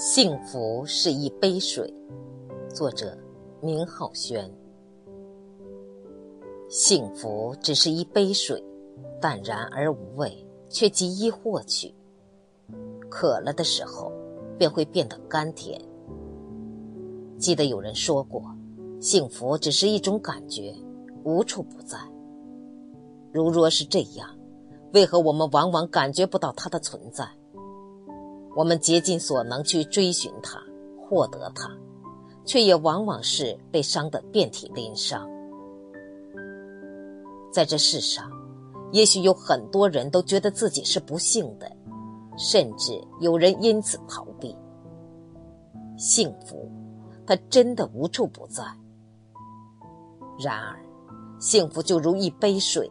幸福是一杯水，作者明浩轩。幸福只是一杯水，淡然而无味，却极易获取。渴了的时候，便会变得甘甜。记得有人说过，幸福只是一种感觉，无处不在。如若是这样，为何我们往往感觉不到它的存在？我们竭尽所能去追寻它，获得它，却也往往是被伤得遍体鳞伤。在这世上，也许有很多人都觉得自己是不幸的，甚至有人因此逃避。幸福，它真的无处不在。然而，幸福就如一杯水，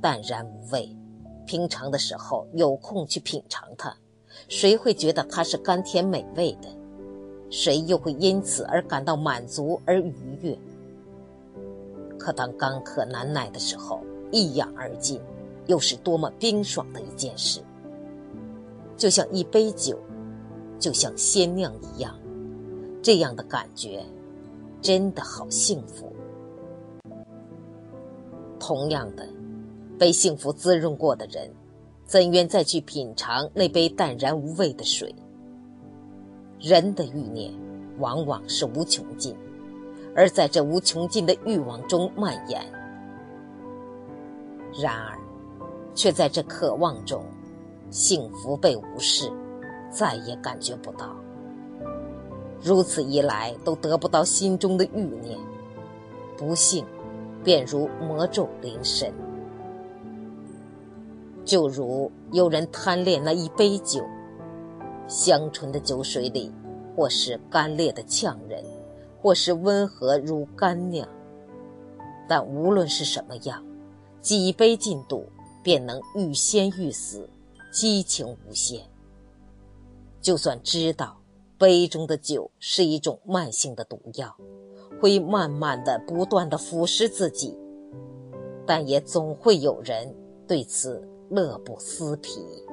淡然无味，平常的时候有空去品尝它。谁会觉得它是甘甜美味的？谁又会因此而感到满足而愉悦？可当干渴难耐的时候，一仰而尽，又是多么冰爽的一件事！就像一杯酒，就像鲜酿一样，这样的感觉，真的好幸福。同样的，被幸福滋润过的人。怎愿再去品尝那杯淡然无味的水？人的欲念往往是无穷尽，而在这无穷尽的欲望中蔓延。然而，却在这渴望中，幸福被无视，再也感觉不到。如此一来，都得不到心中的欲念，不幸便如魔咒临身。就如有人贪恋那一杯酒，香醇的酒水里，或是干裂的呛人，或是温和如干酿。但无论是什么样，几杯进肚，便能欲仙欲死，激情无限。就算知道杯中的酒是一种慢性的毒药，会慢慢的、不断的腐蚀自己，但也总会有人对此。乐不思疲。